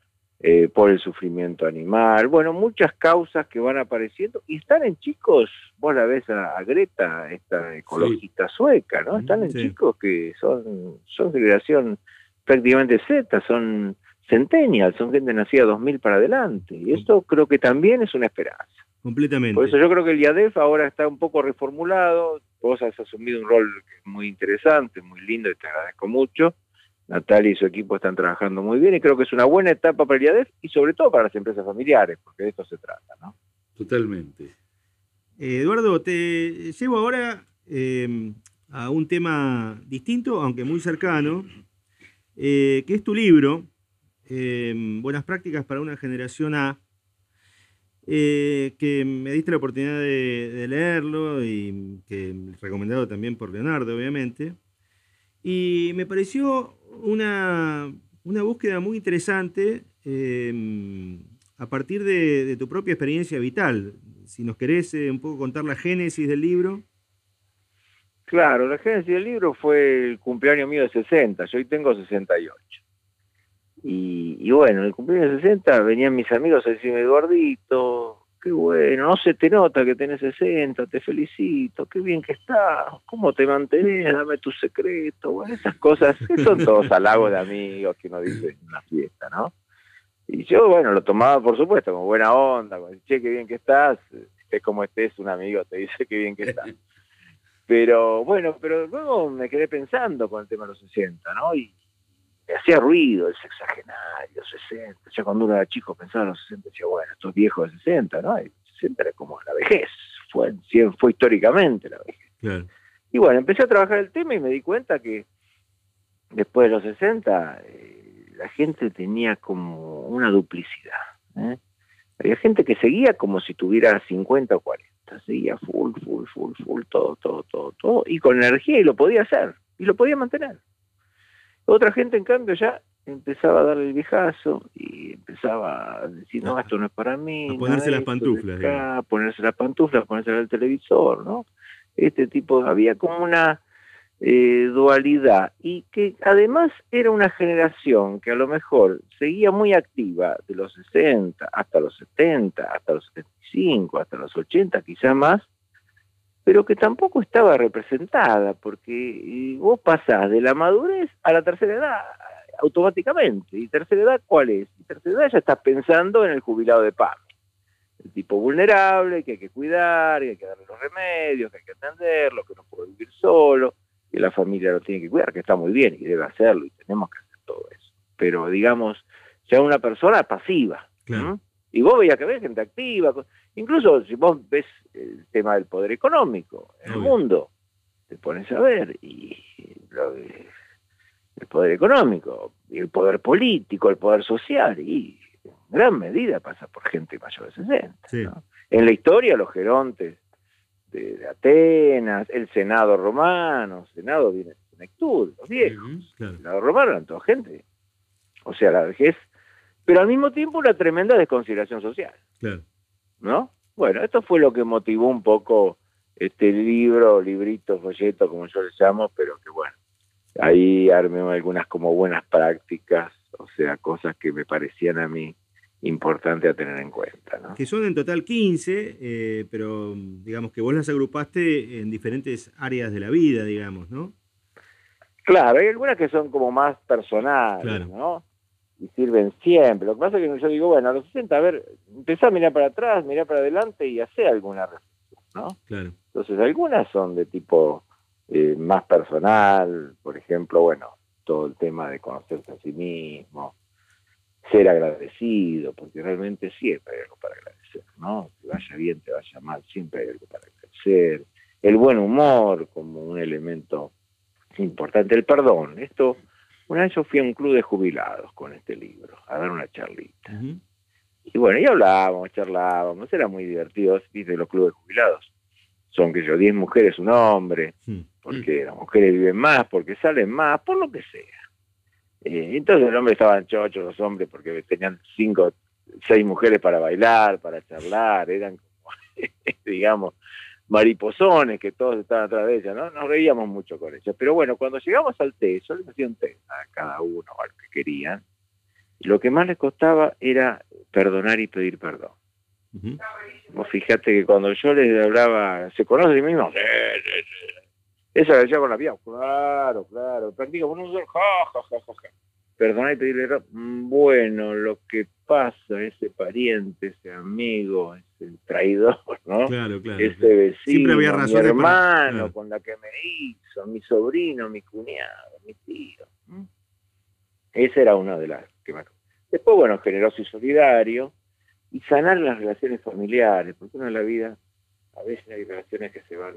eh, por el sufrimiento animal, bueno, muchas causas que van apareciendo. Y están en chicos, vos la ves a, Greta, esta ecologista sueca, ¿no? Están en chicos que son, son generación prácticamente Z, son centennials, son gente nacida 2000 para adelante, y esto creo que también es una esperanza. Completamente. Por eso yo creo que el IADEF ahora está un poco reformulado, vos has asumido un rol muy interesante, muy lindo y te agradezco mucho, Natalia y su equipo están trabajando muy bien y creo que es una buena etapa para el IADEF y sobre todo para las empresas familiares, porque de esto se trata, ¿no? Totalmente. Eduardo, te llevo ahora eh, a un tema distinto, aunque muy cercano, eh, que es tu libro, eh, Buenas prácticas para una generación A, que me diste la oportunidad de, leerlo y que recomendado también por Leonardo, obviamente. Y me pareció una, búsqueda muy interesante a partir de, tu propia experiencia vital, si nos querés eh, un poco contar la génesis del libro. Claro, la génesis del libro fue el cumpleaños mío de 60, yo hoy tengo 68. Y, y bueno, el cumpleaños de 60 venían mis amigos a decirme, Eduardito, qué bueno, no se te nota que tenés 60, te felicito, qué bien que estás, cómo te mantenés, dame tu secreto, bueno, esas cosas, que son todos halagos de amigos que uno dice en una fiesta, ¿no? Y yo, bueno, lo tomaba, por supuesto, como buena onda, como, che, qué bien que estás, es como estés, un amigo te dice qué bien que estás. Pero bueno, pero luego me quedé pensando con el tema de los 60, ¿no? Y hacía ruido el sexagenario, 60. Ya cuando uno era chico pensaba en los 60, decía, bueno, estos viejos de 60, ¿no? Y 60 era como la vejez, fue, fue históricamente la vejez. Y bueno, empecé a trabajar el tema y me di cuenta que después de los 60, la gente tenía como una duplicidad. ¿eh? Había gente que seguía como si tuviera 50 o 40, seguía full, full, full, full, todo, todo, todo, todo, y con energía y lo podía hacer, y lo podía mantener. Otra gente, en cambio, ya empezaba a darle el viejazo y empezaba a decir, no, esto no es para mí. A ponerse las pantuflas. A ponerse las pantuflas, ponerse el televisor, ¿no? Este tipo, había como una eh, dualidad y que además era una generación que a lo mejor seguía muy activa de los 60 hasta los 70, hasta los 75, hasta los 80 quizá más, pero que tampoco estaba representada porque vos pasás de la madurez a la tercera edad automáticamente. ¿Y tercera edad cuál es? Y tercera edad ya estás pensando en el jubilado de paz el tipo vulnerable, que hay que cuidar, que hay que darle los remedios, que hay que atenderlo, que no puede vivir solo que la familia lo tiene que cuidar, que está muy bien y debe hacerlo y tenemos que hacer todo eso. Pero digamos, sea una persona pasiva. Y vos veías que ves gente activa, incluso si vos ves el tema del poder económico en el mundo, te pones a ver y el poder económico y el poder político, el poder social y en gran medida pasa por gente mayor de 60. En la historia los gerontes de, Atenas, el Senado romano, Senado viene de los viejos, el Senado romano eran toda gente. O sea, la vejez, pero al mismo tiempo una tremenda desconsideración social. ¿No? Bueno, esto fue lo que motivó un poco este libro, librito, folleto, como yo le llamo, pero que bueno, ahí armé algunas como buenas prácticas, o sea, cosas que me parecían a mí importante a tener en cuenta. ¿no? Que son en total 15, eh, pero digamos que vos las agrupaste en diferentes áreas de la vida, digamos, ¿no? Claro, hay algunas que son como más personales, ¿no? Y sirven siempre. Lo que pasa es que yo digo, bueno, a los 60, a ver, empezá a mirar para atrás, mirar para adelante y hacer alguna reflexión, ¿no? Claro. Entonces, algunas son de tipo eh, más personal, por ejemplo, bueno, todo el tema de conocerse a sí mismo, ser agradecido, porque realmente siempre hay algo para agradecer, ¿no? Te vaya bien, te vaya mal, siempre hay algo para agradecer. El buen humor como un elemento importante, el perdón. Esto, una vez yo fui a un club de jubilados con este libro, a dar una charlita. Y bueno, y hablábamos, charlábamos, era muy divertido, viste, los clubes de jubilados. Son que yo, 10 mujeres, un hombre, porque las mujeres viven más, porque salen más, por lo que sea. Eh, entonces el hombre estaban chochos los hombres porque tenían cinco, seis mujeres para bailar, para charlar, eran como, digamos, mariposones que todos estaban atrás de ella, ¿no? Nos reíamos mucho con ellos. Pero bueno, cuando llegamos al té, yo les hacía un té a cada uno, a lo que querían, y lo que más les costaba era perdonar y pedir perdón. Vos fijate que cuando yo les hablaba, ¿se conoce a sí mismo? Esa la decía con la vía, claro, claro. Practica con un ja, ja, ja, ja, ja. y pedirle mm, Bueno, lo que pasa, ese pariente, ese amigo, ese traidor, ¿no? Claro, claro. Ese vecino, mi hermano con la que me hizo, mi sobrino, mi cuñado, mi tío. Esa era una de las que más. Después, bueno, generoso y solidario. y sanar las relaciones familiares, porque uno en la vida a veces hay relaciones que se van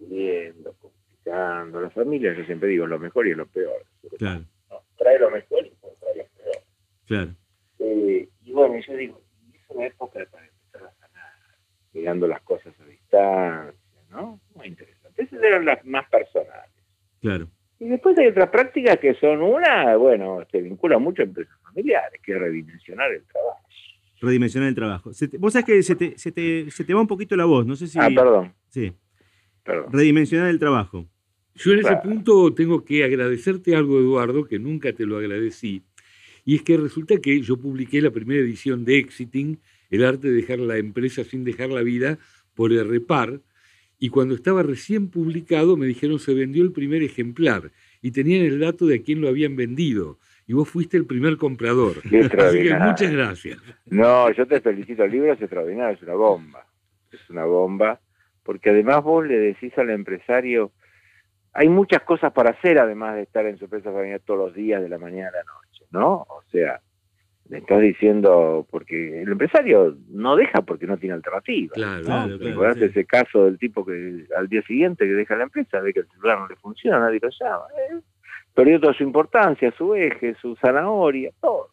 viendo, complicando. La familia, yo siempre digo, lo mejor y lo peor. Claro. Trae lo mejor y trae lo peor. Claro. Eh, y bueno, yo digo, es una época para empezar a sanar, mirando las cosas a distancia, ¿no? Muy interesante. Esas eran las más personales. Claro. Y después hay otras prácticas que son una, bueno, se vincula mucho a empresas familiares, que es redimensionar el trabajo. Redimensionar el trabajo. vos sabés que se te, se, te, se te, va un poquito la voz, no sé si... Ah, perdón. Sí. Perdón. Redimensionar el trabajo. Yo en ese punto tengo que agradecerte algo, Eduardo, que nunca te lo agradecí. Y es que resulta que yo publiqué la primera edición de Exiting, El arte de dejar la empresa sin dejar la vida, por el repar, y cuando estaba recién publicado me dijeron se vendió el primer ejemplar y tenían el dato de a quién lo habían vendido. Y vos fuiste el primer comprador. Así que muchas gracias. No, yo te felicito. El libro es extraordinario, es una bomba. Es una bomba. Porque además vos le decís al empresario, hay muchas cosas para hacer además de estar en su empresa familiar todos los días, de la mañana a la noche, ¿no? O sea, le estás diciendo, porque el empresario no deja porque no tiene alternativa. Claro, ¿no? claro, ese caso del tipo que al día siguiente que deja la empresa, ve que el celular no le funciona, nadie lo llama. ¿eh? Perdió toda su importancia, su eje, su zanahoria, todo.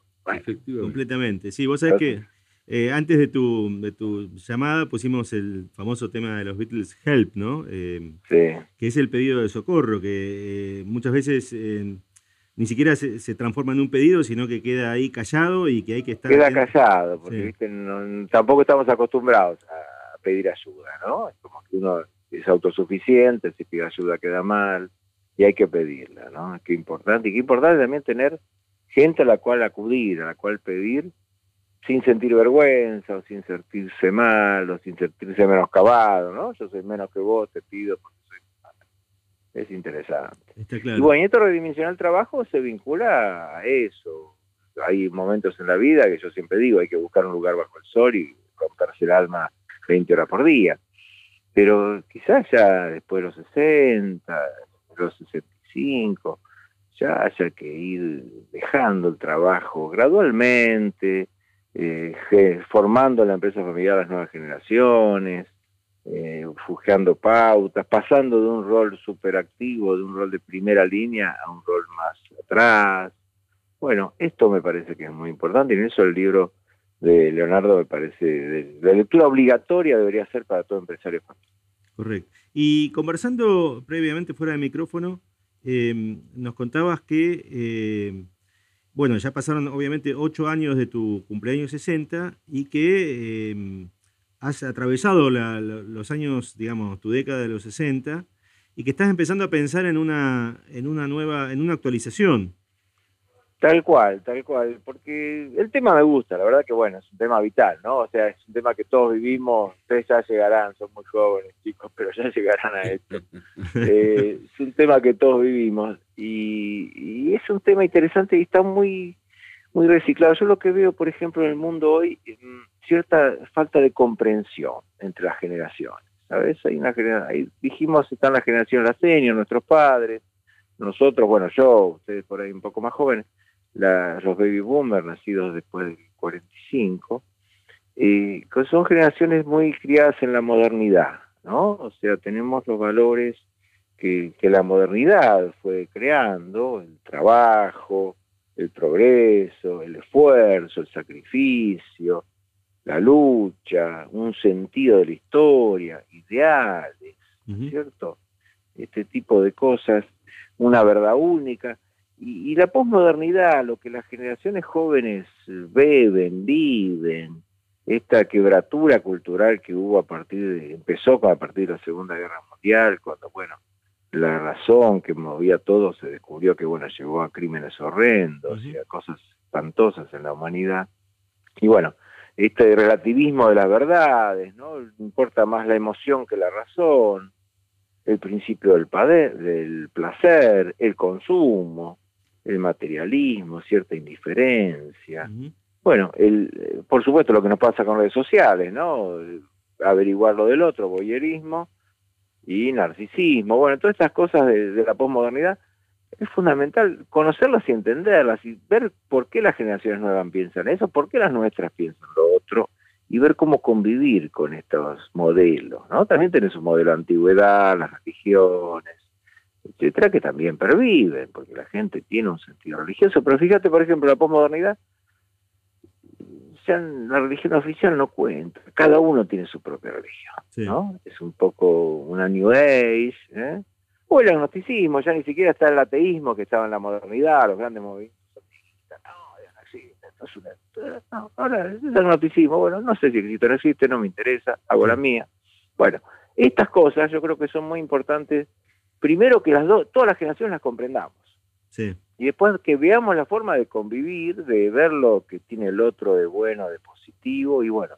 Completamente. Sí, vos sabés que eh, antes de tu, de tu llamada pusimos el famoso tema de los Beatles Help, ¿no? Eh, sí. Que es el pedido de socorro, que muchas veces ni siquiera se, transforma en un pedido, sino que queda ahí callado y que hay que estar... Queda callado, porque tampoco estamos acostumbrados a pedir ayuda, ¿no? Es como que uno es autosuficiente, si pide ayuda queda mal, y hay que pedirla, ¿no? Qué importante, y qué importante también tener gente a la cual acudir, a la cual pedir, sin sentir vergüenza, o sin sentirse mal, o sin sentirse menoscabado, ¿no? Yo soy menos que vos, te pido es interesante. Y bueno, y esto redimensionar el trabajo se vincula a eso. Hay momentos en la vida que yo siempre digo, hay que buscar un lugar bajo el sol y romperse el alma 20 horas por día. Pero quizás ya después de los 60, los 65, ya haya que ir dejando el trabajo gradualmente, eh, formando la empresa familiar a las nuevas generaciones, eh, pautas, pasando de un rol superactivo, de un rol de primera línea a un rol más atrás. Bueno, esto me parece que es muy importante y en eso el libro de Leonardo me parece de, lectura obligatoria debería ser para todo empresario Correcto. Y conversando previamente fuera de micrófono, em, nos contabas que, em, bueno, ya pasaron obviamente ocho años de tu cumpleaños 60 y que em, has atravesado los años, digamos, tu década de los 60 y que estás empezando a pensar en una, en una nueva, en una actualización. Tal cual, tal cual, porque el tema me gusta, la verdad que bueno, es un tema vital, ¿no? O sea, es un tema que todos vivimos, ustedes ya llegarán, son muy jóvenes chicos, pero ya llegarán a esto. Eh, es un tema que todos vivimos y, y, es un tema interesante y está muy, muy reciclado. Yo lo que veo, por ejemplo, en el mundo hoy, cierta falta de comprensión entre las generaciones. ¿Sabes? Hay una ahí dijimos, están las generaciones la senior, nuestros padres, nosotros, bueno, yo, ustedes por ahí un poco más jóvenes, los baby boomers nacidos después del 45, y que son generaciones muy criadas en la modernidad, ¿no? O sea, tenemos los valores que, que la modernidad fue creando, el trabajo, el progreso, el esfuerzo, el sacrificio, la lucha, un sentido de la historia, ideales, ¿cierto? Este tipo de cosas, una verdad única. Y, la posmodernidad, lo que las generaciones jóvenes beben, viven, esta quebratura cultural que hubo a partir de, empezó a partir de la Segunda Guerra Mundial, cuando, bueno, la razón que movía todo se descubrió que, bueno, llegó a crímenes horrendos y a cosas espantosas en la humanidad. Y bueno, este relativismo de las verdades, ¿no? Importa más la emoción que la razón, el principio del, del placer, el consumo, el materialismo, cierta indiferencia. Bueno, el, por supuesto lo que nos pasa con redes sociales, ¿no? Averiguar lo del otro, boyerismo y narcisismo. Bueno, todas estas cosas de, de la posmodernidad es fundamental conocerlas y entenderlas y ver por qué las generaciones nuevas piensan eso, por qué las nuestras piensan lo otro y ver cómo convivir con estos modelos, ¿no? También tenés un modelo de antigüedad, las religiones, etcétera, que también perviven, porque la gente tiene un sentido religioso, pero fíjate, por ejemplo, la posmodernidad, ya la religión oficial no cuenta, cada uno tiene su propia religión, ¿no? Es un poco una New Age, ¿eh? o el agnosticismo, ya ni siquiera está el ateísmo que estaba en la modernidad, los grandes movimientos no, no no, ahora es el agnosticismo, bueno, no sé si existe o no existe, no me interesa, hago la mía. Bueno, estas cosas yo creo que son muy importantes, primero que las dos, todas las generaciones las comprendamos. Sí. Y después que veamos la forma de convivir, de ver lo que tiene el otro de bueno, de positivo, y bueno,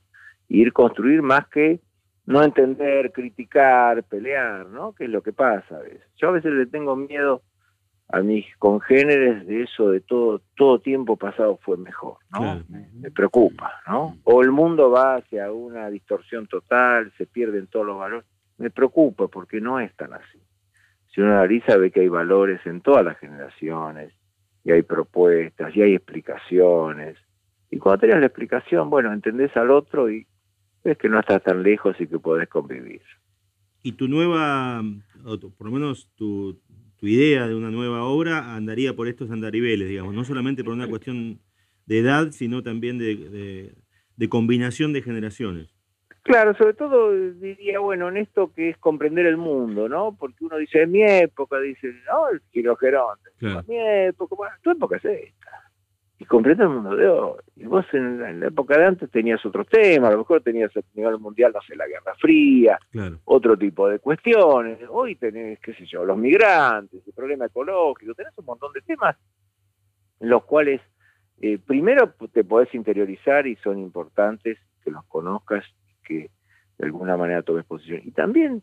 ir construir más que no entender, criticar, pelear, ¿no? Que es lo que pasa a veces. Yo a veces le tengo miedo a mis congéneres de eso de todo todo tiempo pasado fue mejor, ¿no? Me, preocupa, ¿no? O el mundo va hacia una distorsión total, se pierden todos los valores. Me preocupa porque no es tan así. Si uno analiza ve que hay valores en todas las generaciones y hay propuestas y hay explicaciones. Y cuando tenés la explicación, bueno, entendés al otro y es que no estás tan lejos y que podés convivir. Y tu nueva, o por lo menos tu, idea de una nueva obra andaría por estos andariveles, digamos, no solamente por una cuestión de edad, sino también de, combinación de generaciones. Claro, sobre todo diría, bueno, en esto que es comprender el mundo, ¿no? Porque uno dice, en mi época, dice, no, el Girogeronte, claro. mi época, bueno, tu época es esta y comprende el mundo de hoy. Y vos en la, época de antes tenías otros temas, a lo mejor tenías a nivel mundial, no sé, la Guerra Fría, otro tipo de cuestiones. Hoy tenés, qué sé yo, los migrantes, el problema ecológico, tenés un montón de temas en los cuales eh, primero te podés interiorizar y son importantes que los conozcas que de alguna manera tomes posición. Y también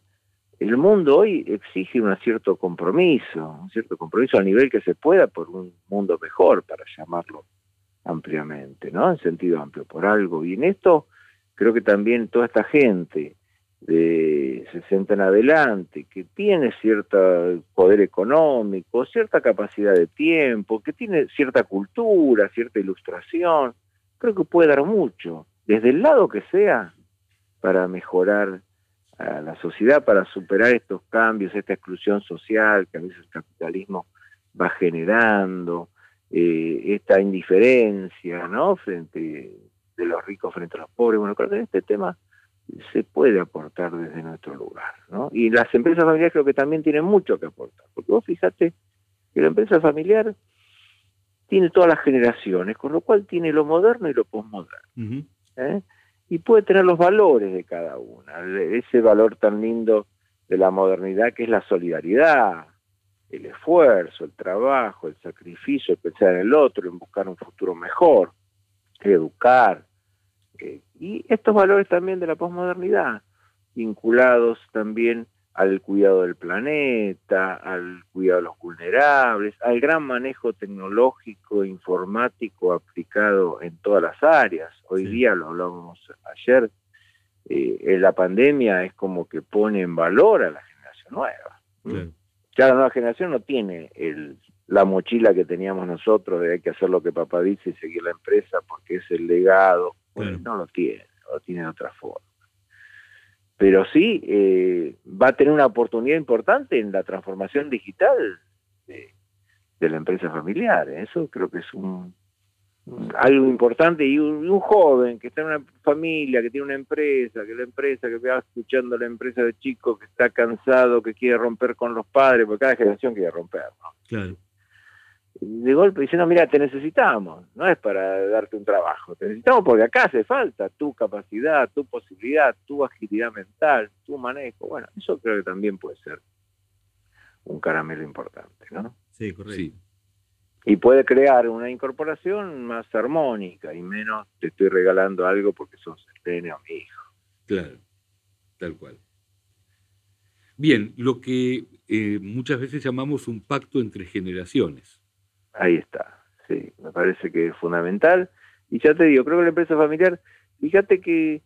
el mundo hoy exige un cierto compromiso, un cierto compromiso a nivel que se pueda por un mundo mejor, para llamarlo ampliamente, ¿no? En sentido amplio, por algo. Y en esto creo que también toda esta gente de 60 en adelante, que tiene cierto poder económico, cierta capacidad de tiempo, que tiene cierta cultura, cierta ilustración, creo que puede dar mucho, desde el lado que sea, para mejorar a la sociedad para superar estos cambios, esta exclusión social que a veces el capitalismo va generando, eh, esta indiferencia, ¿no? Frente de los ricos frente a los pobres. Bueno, creo que en este tema se puede aportar desde nuestro lugar, ¿no? Y las empresas familiares creo que también tienen mucho que aportar, porque vos fíjate que la empresa familiar tiene todas las generaciones, con lo cual tiene lo moderno y lo postmoderno y puede tener los valores de cada una, ese valor tan lindo de la modernidad que es la solidaridad, el esfuerzo, el trabajo, el sacrificio, el pensar en el otro, en buscar un futuro mejor, educar. Eh, y estos valores también de la posmodernidad, vinculados también al cuidado del planeta, al cuidado de los vulnerables, al gran manejo tecnológico, informático aplicado en todas las áreas. Hoy día, lo hablábamos ayer, eh, la pandemia es como que pone en valor a la generación nueva. Ya la nueva generación no tiene el, la mochila que teníamos nosotros de hay que hacer lo que papá dice y seguir la empresa porque es el legado. no lo tiene, lo tiene de otra forma pero sí eh, va a tener una oportunidad importante en la transformación digital de, la empresa familiar. Eso creo que es un, algo importante y un, joven que está en una familia, que tiene una empresa, que la empresa, que va escuchando la empresa de chico, que está cansado, que quiere romper con los padres, porque cada generación quiere romper, ¿no? Claro de golpe diciendo, mira, te necesitamos, no es para darte un trabajo, te necesitamos porque acá hace falta tu capacidad, tu posibilidad, tu agilidad mental, tu manejo. Bueno, eso creo que también puede ser un caramelo importante, ¿no? Sí, correcto. Y puede crear una incorporación más armónica y menos te estoy regalando algo porque sos el nene o mi hijo. Claro, tal cual. Bien, lo que eh, muchas veces llamamos un pacto entre generaciones. Ahí está, sí, me parece que es fundamental. Y ya te digo, creo que la empresa familiar, fíjate que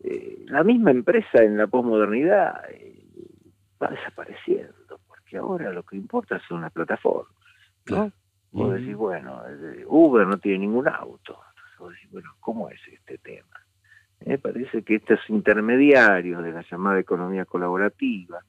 eh, la misma empresa en la posmodernidad eh, va desapareciendo, porque ahora lo que importa son las plataformas. ¿no? Vos decís, bueno, eh, Uber no tiene ningún auto. Entonces vos decís, bueno, ¿cómo es este tema? Me parece que estos intermediarios de la llamada economía colaborativa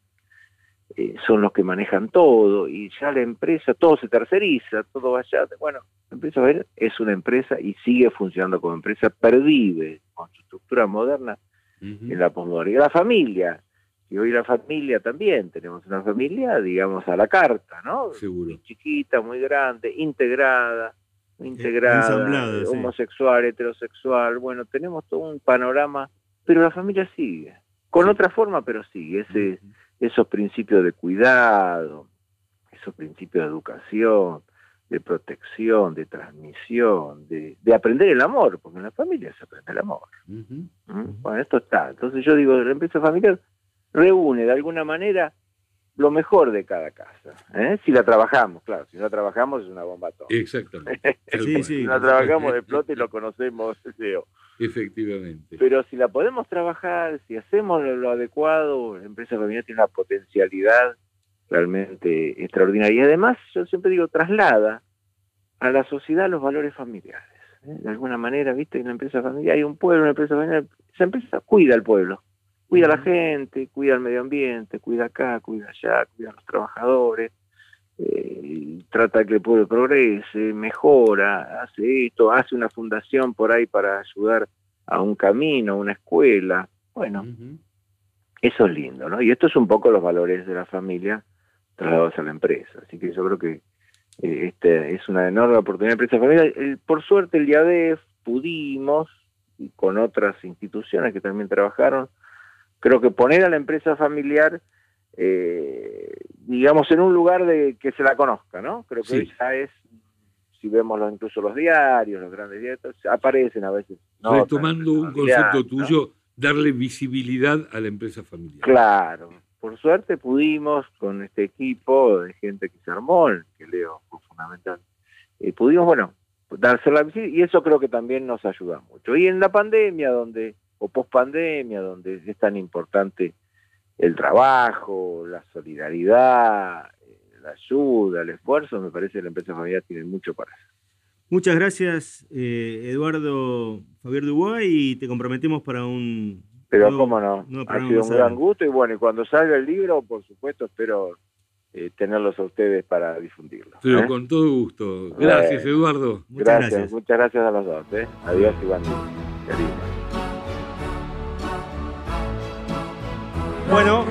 eh, son los que manejan todo y ya la empresa, todo se terceriza, todo va allá. Bueno, la empresa es una empresa y sigue funcionando como empresa, pervive con su estructura moderna en la posmodernidad. La familia, y hoy la familia también, tenemos una familia, digamos, a la carta, ¿no? Seguro. Muy chiquita, muy grande, integrada, integrada, homosexual, heterosexual, bueno, tenemos todo un panorama, pero la familia sigue, con otra forma, pero sigue, ese, esos principios de cuidado, esos principios de educación, de protección, de transmisión, de, aprender el amor, porque en la familia se aprende el amor. ¿Mm? Bueno, esto está. Entonces yo digo, la empresa familiar reúne de alguna manera lo mejor de cada casa. ¿eh? Si la trabajamos, claro, si no la trabajamos es una bomba atómica. Exactamente. si la trabajamos de flote lo conocemos, Efectivamente. Pero si la podemos trabajar, si hacemos lo, adecuado, la empresa familiar tiene una potencialidad realmente extraordinaria. Y además, yo siempre digo, traslada a la sociedad los valores familiares. ¿eh? De alguna manera, viste, en una empresa familiar hay un pueblo, una empresa familiar, esa empresa cuida al pueblo Cuida a la gente, cuida al medio ambiente, cuida acá, cuida allá, cuida a los trabajadores, eh, trata que el pueblo progrese, mejora, hace esto, hace una fundación por ahí para ayudar a un camino, a una escuela. Bueno, eso es lindo, ¿no? Y esto es un poco los valores de la familia trasladados a la empresa. Así que yo creo que eh, este es una enorme oportunidad de empresa familiar. por suerte el IADEF pudimos, y con otras instituciones que también trabajaron, creo que poner a la empresa familiar, eh, digamos, en un lugar de que se la conozca, ¿no? Creo que ya es, si vemos incluso los diarios, los grandes diarios, aparecen a veces. Retomando un concepto tuyo, darle visibilidad a la empresa familiar. Claro. Por suerte pudimos, con este equipo de gente que se armó, que leo fue fundamental, eh, pudimos, bueno, darse la visibilidad, y eso creo que también nos ayuda mucho. Y en la pandemia, donde o post pandemia, donde es tan importante el trabajo, la solidaridad, eh, la ayuda, el esfuerzo, me parece que la empresa familiar tiene mucho para hacer. Muchas gracias, eh, Eduardo Javier Dubois, y te comprometemos para un... Pero cómo no, ha sido un gran gusto y bueno, y cuando salga el libro, por supuesto, espero eh, tenerlos a ustedes para difundirlo. Pero con todo gusto. Gracias, Eduardo. Muchas gracias, muchas gracias a los dos. Adiós y buen Bueno,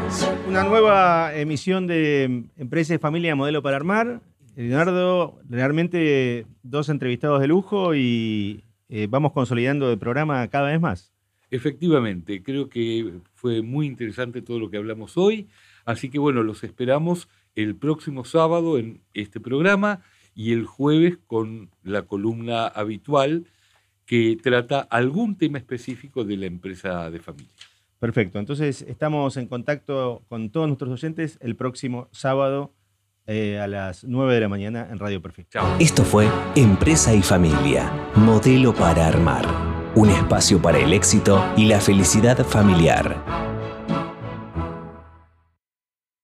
una nueva emisión de Empresa y Familia Modelo para Armar. Leonardo, realmente dos entrevistados de lujo y eh, vamos consolidando el programa cada vez más. Efectivamente, creo que fue muy interesante todo lo que hablamos hoy, así que bueno, los esperamos el próximo sábado en este programa y el jueves con la columna habitual que trata algún tema específico de la empresa de familia. Perfecto. Entonces estamos en contacto con todos nuestros oyentes el próximo sábado eh, a las 9 de la mañana en Radio Perfecto. Chao. Esto fue Empresa y Familia, modelo para armar. Un espacio para el éxito y la felicidad familiar.